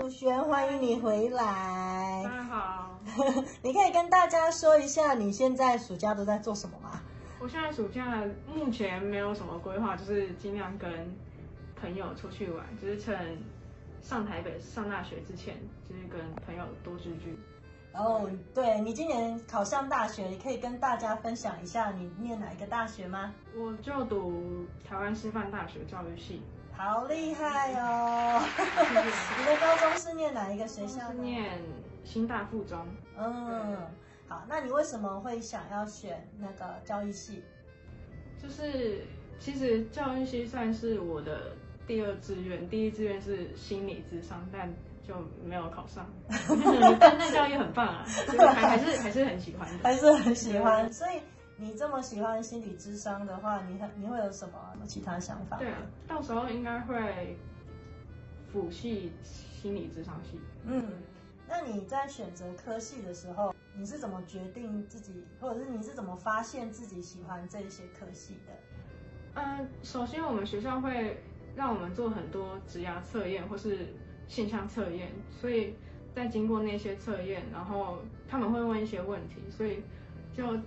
楚璇，欢迎你回大来。家好，你可以跟大家说一下你现在暑假都在做什么吗？我现在暑假目前没有什么规划，就是尽量跟朋友出去玩，就是趁上台北上大学之前，就是跟朋友多聚聚。哦，对你今年考上大学，你可以跟大家分享一下你念哪一个大学吗？我就读台湾师范大学教育系，好厉害哦！你的高中是念哪一个学校？是念新大附中。嗯，好，那你为什么会想要选那个教育系？就是其实教育系算是我的第二志愿，第一志愿是心理智商，但就没有考上。但那教育很棒啊，就是还还是还是很喜欢的。还是很喜欢，所以你这么喜欢心理智商的话，你你会有什么其他想法？对啊，到时候应该会辅系心理智商系。嗯，那你在选择科系的时候，你是怎么决定自己，或者是你是怎么发现自己喜欢这些科系的？嗯，首先我们学校会让我们做很多职涯测验或是现象测验，所以在经过那些测验，然后他们会问一些问题，所以就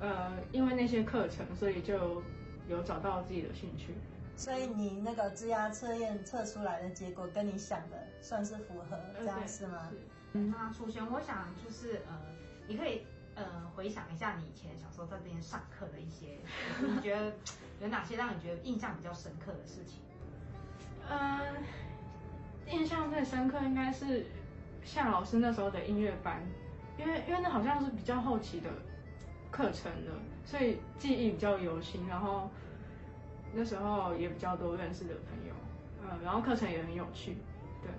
呃因为那些课程，所以就有找到自己的兴趣。所以你那个质押测验测出来的结果跟你想的算是符合，这样是吗？嗯那楚璇，我想就是呃，你可以呃回想一下你以前小时候在这边上课的一些，你觉得有哪些让你觉得印象比较深刻的事情？嗯，印象最深刻应该是夏老师那时候的音乐班，因为因为那好像是比较后期的课程的，所以记忆比较犹新。然后那时候也比较多认识的朋友，嗯，然后课程也很有趣，对。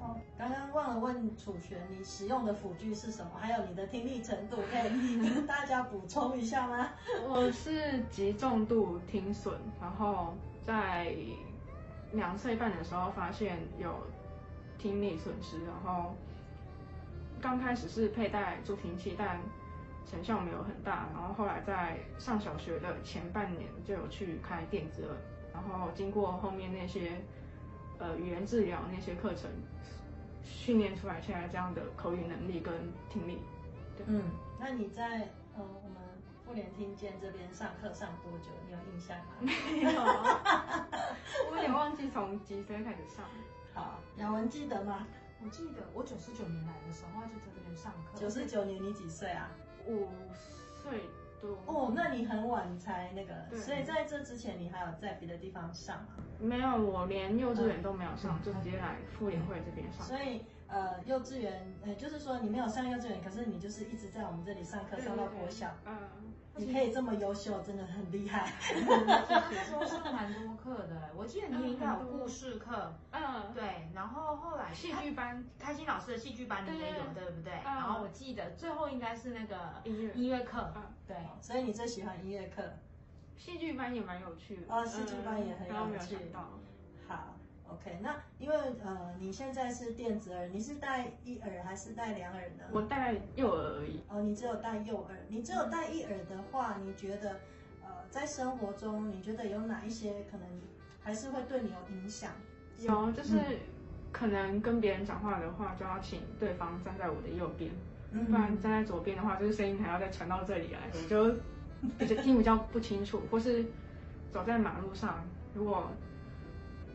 哦，刚刚忘了问楚璇，你使用的辅具是什么？还有你的听力程度，可以跟大家补充一下吗？我是极重度听损，然后在两岁半的时候发现有听力损失，然后刚开始是佩戴助听器，但成效没有很大，然后后来在上小学的前半年就有去开电子了，然后经过后面那些呃语言治疗那些课程训练出来现在这样的口语能力跟听力。对，嗯，那你在呃我们妇联听见这边上课上多久？你有印象吗？没有啊，我有点忘记从几岁开始上。好，雅文记得吗？我记得我九十九年来的时候就在这边上课，九十九年你几岁啊？五岁多。哦，那你很晚才那个，所以在这之前你还有在别的地方上吗？没有，我连幼稚园都没有上，就直接来妇联会这边上。所以呃，幼稚园呃，就是说你没有上幼稚园，可是你就是一直在我们这里上课上到国小，嗯，你可以这么优秀，真的很厉害。那时候上蛮多课的，我记得你应该有故事课，嗯，对，然后后来戏剧班开心老师的戏剧班你也有，对对不对？嗯然后我记得最后应该是那个音乐音乐课嗯，对，所以你最喜欢音乐课？戏剧班也蛮有趣的。哦戏剧班也很有趣。好，OK，那因为呃你现在是电子耳，你是戴一耳还是戴两耳呢？我戴右耳而已。哦，你只有戴右耳，你只有戴一耳的话，你觉得呃在生活中，你觉得有哪一些可能还是会对你有影响？有，就是可能跟别人讲话的话，就要请对方站在我的右边，嗯不然站在左边的话，就是声音还要再传到这里来，我就比较听比较不清楚，或是走在马路上，如果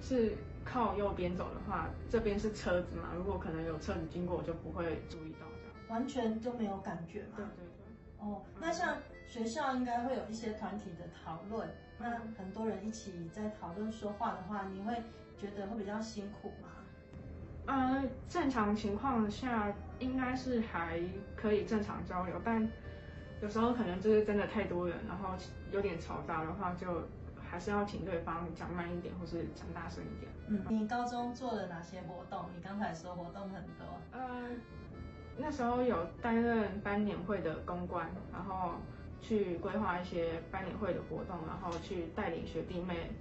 是靠右边走的话，这边是车子嘛，如果可能有车子经过，我就不会注意到这样。完全就没有感觉嘛？对对对。哦，那像学校应该会有一些团体的讨论，那很多人一起在讨论说话的话，你会觉得会比较辛苦吗？呃，正常情况下应该是还可以正常交流，但有时候可能就是真的太多人，然后有点嘈杂的话，就还是要请对方讲慢一点，或是讲大声一点。嗯，你高中做了哪些活动？你刚才说活动很多，呃，那时候有担任班年会的公关，然后去规划一些班年会的活动，然后去带领学弟妹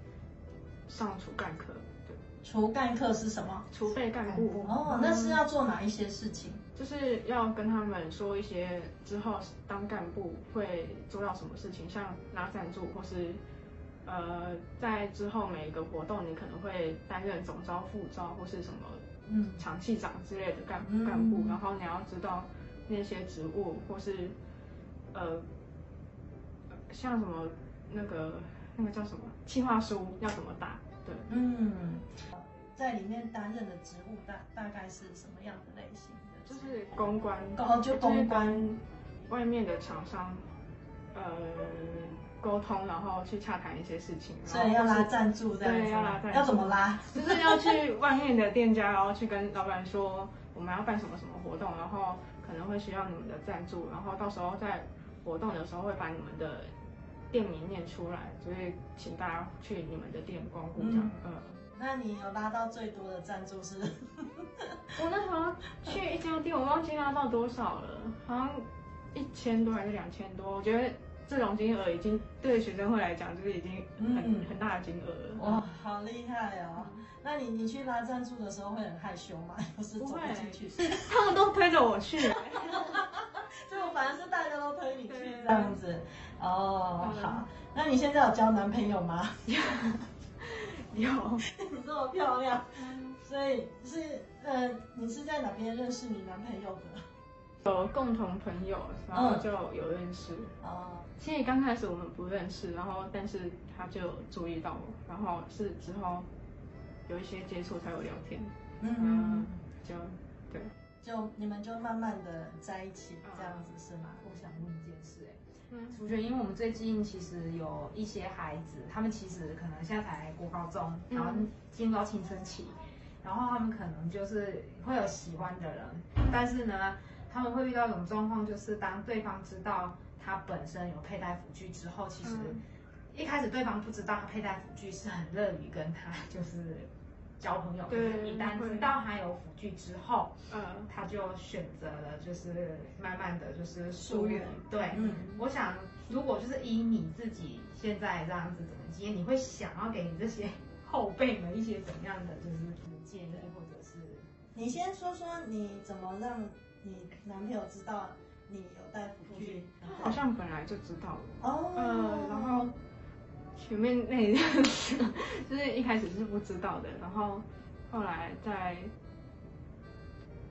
上主干课，对，除干课是什么？储备干部。哦，那是要做哪一些事情？就是要跟他们说一些之后当干部会做到什么事情，像拉赞助，或是呃在之后每一个活动你可能会担任总招、副招或是什么嗯。长系长之类的干嗯干部，然后你要知道那些职务或是呃像什么那个那个叫什么计划书要怎么打，对，嗯，在里面担任的职务大大概是什么样的类型的？就是公关，哦就公关。外面的厂商呃沟通，然后去洽谈一些事情，所以要拉赞助这样子，对，要拉赞助，要怎么拉？就是要去外面的店家，然后去跟老板说我们要办什么什么活动，然后可能会需要你们的赞助，然后到时候在活动的时候会把你们的店名念出来，所以请大家去你们的店光顾这样。嗯，那你有拉到最多的赞助是？我那时候去一家店，我忘记拉到多少了，好像一千多还是两千多，我觉得。这种金额已经对学生会来讲，就是已经很、嗯很大的金额了。哇，好厉害哦！那你你去拉赞助的时候会很害羞吗？不是走不进去，他们都推着我去。结果反而是大家都推你去对这样子。哦，嗯好，那你现在有交男朋友吗？有，你这么漂亮，所以是呃，你是在哪边认识你男朋友的？有共同朋友，然后就有认识。哦，其实刚开始我们不认识，然后但是他就注意到我，然后是之后有一些接触才有聊天，嗯。嗯，，就对，就你们就慢慢的在一起这样子是吗？我想问一件事、哎，嗯。我觉得因为我们最近其实有一些孩子，他们其实可能现在才国高中，嗯。然后进入到青春期，然后他们可能就是会有喜欢的人，但是呢，他们会遇到一种状况，就是当对方知道他本身有佩戴辅具之后，其实嗯。一开始对方不知道他佩戴辅具是很乐于跟他就是交朋友的，对一旦会知道他有辅具之后，嗯，他就选择了就是慢慢的就是疏远对，嗯。我想如果就是以你自己现在这样子怎么接，你会想要给你这些 后辈们一些怎么样的就是建议，或者是你先说说你怎么让你男朋友知道你有带辅具？他好像本来就知道了，哦，呃，然后前面那一阵子就是一开始是不知道的，然后后来在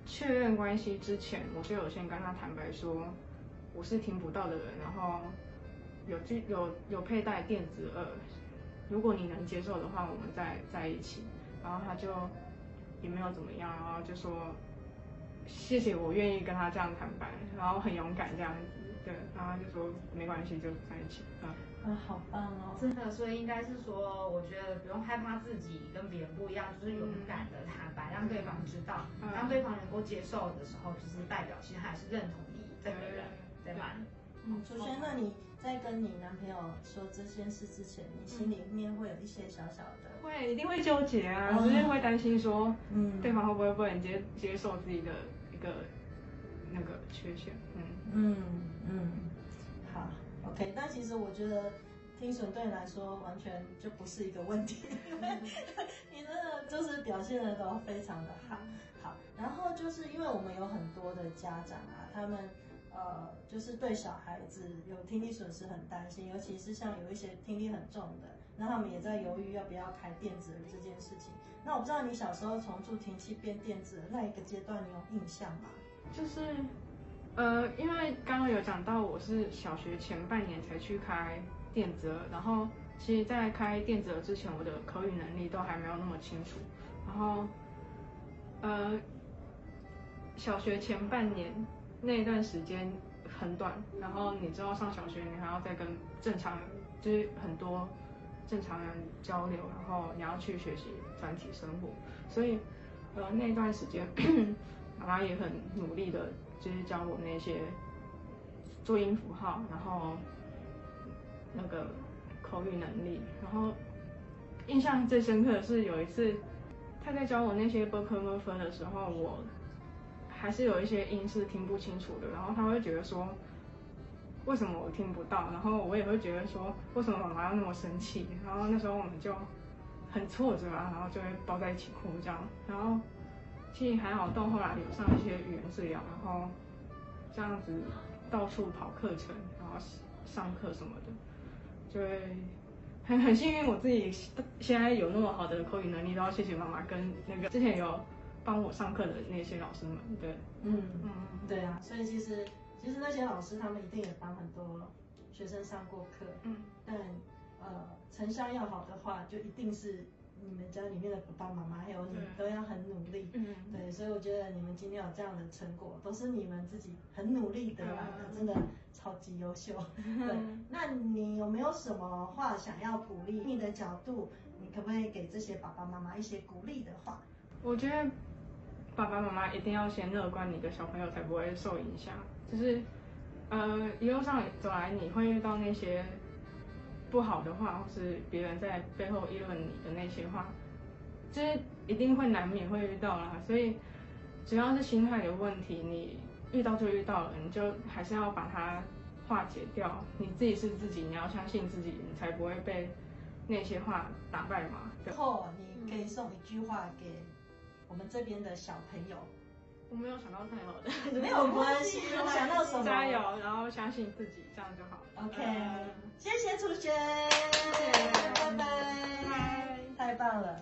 确认关系之前，我就有先跟他坦白说我是听不到的人，然后有具有有佩戴电子耳，如果你能接受的话，我们再在一起。然后他就也没有怎么样，然后就说谢谢我愿意跟他这样坦白，然后很勇敢这样子，对，然后他就说没关系就在一起，嗯。啊，好棒哦！真的，所以应该是说，我觉得不用害怕自己跟别人不一样，就是勇敢的坦白，让对方知道，嗯让对方能够接受的时候，就是代表其实他还是认同你这个人，对吧？嗯，楚轩，那你在跟你男朋友说这件事之前，你心里面会有一些小小的，会一定会纠结啊，哦就是会担心说，嗯对方会不会不能接接受自己的一个那个缺陷，嗯，嗯嗯，好，OK。那其实我觉得听损对你来说完全就不是一个问题，因 为你真的就是表现的都非常的好。好，然后就是因为我们有很多的家长啊，他们呃就是对小孩子有听力损失很担心，尤其是像有一些听力很重的，那他们也在犹豫要不要开电子耳这件事情。那我不知道你小时候从助听器变电子耳那一个阶段，你有印象吗？就是，呃，因为刚刚有讲到我是小学前半年才去开电子，然后其实在开电子之前，我的口语能力都还没有那么清楚，然后，呃，小学前半年那一段时间很短，然后你知道上小学你还要再跟正常，就是很多正常人交流，然后你要去学习团体生活，所以呃那段时间 妈妈也很努力的，就是教我那些注音符号，然后那个口语能力，然后印象最深刻的是有一次他在教我那些 b o k m o r 的时候，我还是有一些音是听不清楚的，然后他会觉得说。为什么我听不到？然后我也会觉得说，为什么妈妈要那么生气？然后那时候我们就很挫折啊，然后就会抱在一起哭这样。然后其实还好，到后来有上一些语言治疗，然后这样子到处跑课程，然后上课什么的，就会很很幸运，我自己现在有那么好的口语能力，都要谢谢妈妈跟那个之前有帮我上课的那些老师们，对，嗯嗯，对啊，所以其实其实那些老师他们一定也帮很多学生上过课，嗯，但呃成效要好的话，就一定是你们家里面的爸爸妈妈还有你都要很努力。嗯，对，所以我觉得你们今天有这样的成果，都是你们自己很努力得来的，嗯真的超级优秀。对，那你有没有什么话想要鼓励？你的角度，你可不可以给这些爸爸妈妈一些鼓励的话？我觉得爸爸妈妈一定要先乐观，你的小朋友才不会受影响。就是，呃，一路上走来，你会遇到那些不好的话，或是别人在背后议论你的那些话，就是一定会难免会遇到啦。所以，只要是心态的问题，你遇到就遇到了，你就还是要把它化解掉。你自己是自己，你要相信自己，你才不会被那些话打败嘛。对最后，你可以送一句话给我们这边的小朋友。我没有想到太好的。没有关系，想到什么加油，然后相信自己，这样就好了。OK，、嗯谢谢楚轩，谢拜拜，拜太棒了。